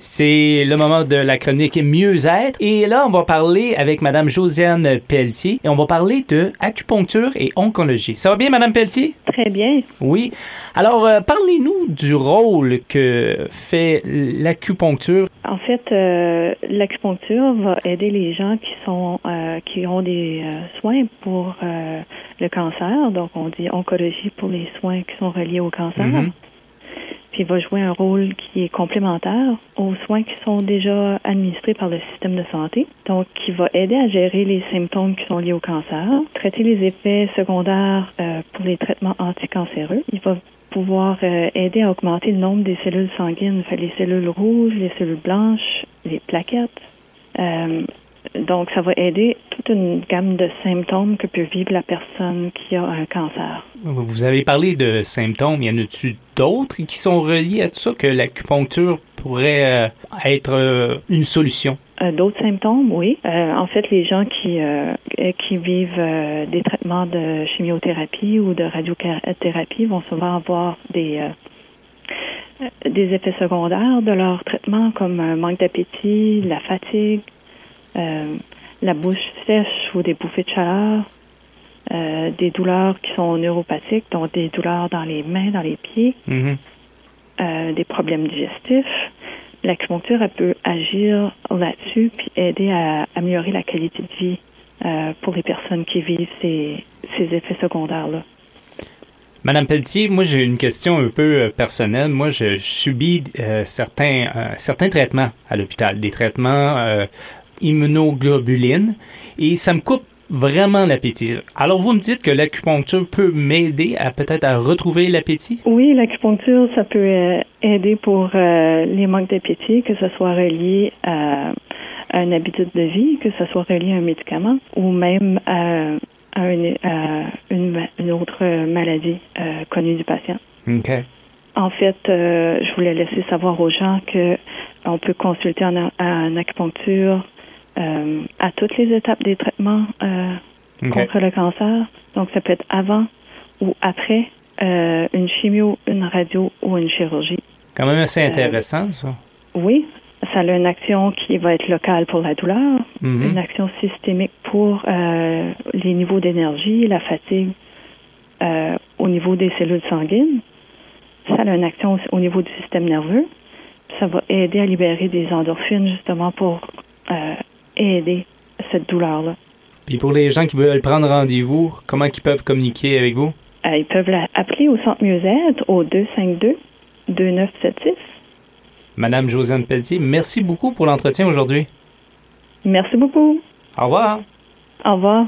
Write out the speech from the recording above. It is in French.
C'est le moment de la chronique Mieux-être. Et là, on va parler avec Madame Josiane Pelletier et on va parler de acupuncture et oncologie. Ça va bien, Madame Pelletier? Très bien. Oui. Alors, euh, parlez-nous du rôle que fait l'acupuncture. En fait, euh, l'acupuncture va aider les gens qui sont euh, qui ont des soins pour le cancer. Donc, on dit oncologie pour les soins qui sont reliés au cancer. Mm-hmm puis va jouer un rôle qui est complémentaire aux soins qui sont déjà administrés par le système de santé. Donc, qui va aider à gérer les symptômes qui sont liés au cancer, traiter les effets secondaires euh, pour les traitements anticancéreux. Il va pouvoir euh, aider à augmenter le nombre des cellules sanguines, les cellules rouges, les cellules blanches, les plaquettes. Euh, donc, ça va aider toute une gamme de symptômes que peut vivre la personne qui a un cancer. Vous avez parlé de symptômes. Y en a-t-il d'autres qui sont reliés à tout ça, que l'acupuncture pourrait euh, être euh, une solution? Euh, d'autres symptômes, oui. en fait, les gens qui, qui vivent des traitements de chimiothérapie ou de radiothérapie vont souvent avoir des des effets secondaires de leur traitement comme un manque d'appétit, la fatigue, euh, la bouche sèche ou des bouffées de chaleur, euh, des douleurs qui sont neuropathiques, donc des douleurs dans les mains, dans les pieds, mm-hmm. euh, des problèmes digestifs. L'acupuncture, elle peut agir là-dessus puis aider à améliorer la qualité de vie pour les personnes qui vivent ces, ces effets secondaires-là. Madame Pelletier, moi j'ai une question un peu personnelle. Moi, je, subis certains certains traitements à l'hôpital, des traitements immunoglobuline et ça me coupe vraiment l'appétit. Alors vous me dites que l'acupuncture peut m'aider à peut-être à retrouver l'appétit? Oui, l'acupuncture, ça peut euh, aider pour euh, les manques d'appétit, que ce soit relié à, une habitude de vie, que ce soit relié à un médicament ou même à, une, autre maladie euh, connue du patient. OK. En fait, je voulais laisser savoir aux gens que on peut consulter en, en acupuncture euh, à toutes les étapes des traitements euh, contre le cancer. Donc, ça peut être avant ou après euh, une chimio, une radio ou une chirurgie. Quand même assez intéressant, ça. Oui, ça a une action qui va être locale pour la douleur, mm-hmm. une action systémique pour les niveaux d'énergie, la fatigue au niveau des cellules sanguines. Ça a une action au niveau du système nerveux. Ça va aider à libérer des endorphines justement pour aider cette douleur-là. Puis pour les gens qui veulent prendre rendez-vous, comment ils peuvent communiquer avec vous? Euh, ils peuvent appeler au Centre Mieux-être au 252-2976. Madame Josiane Pelletier, merci beaucoup pour l'entretien aujourd'hui. Merci beaucoup. Au revoir. Au revoir.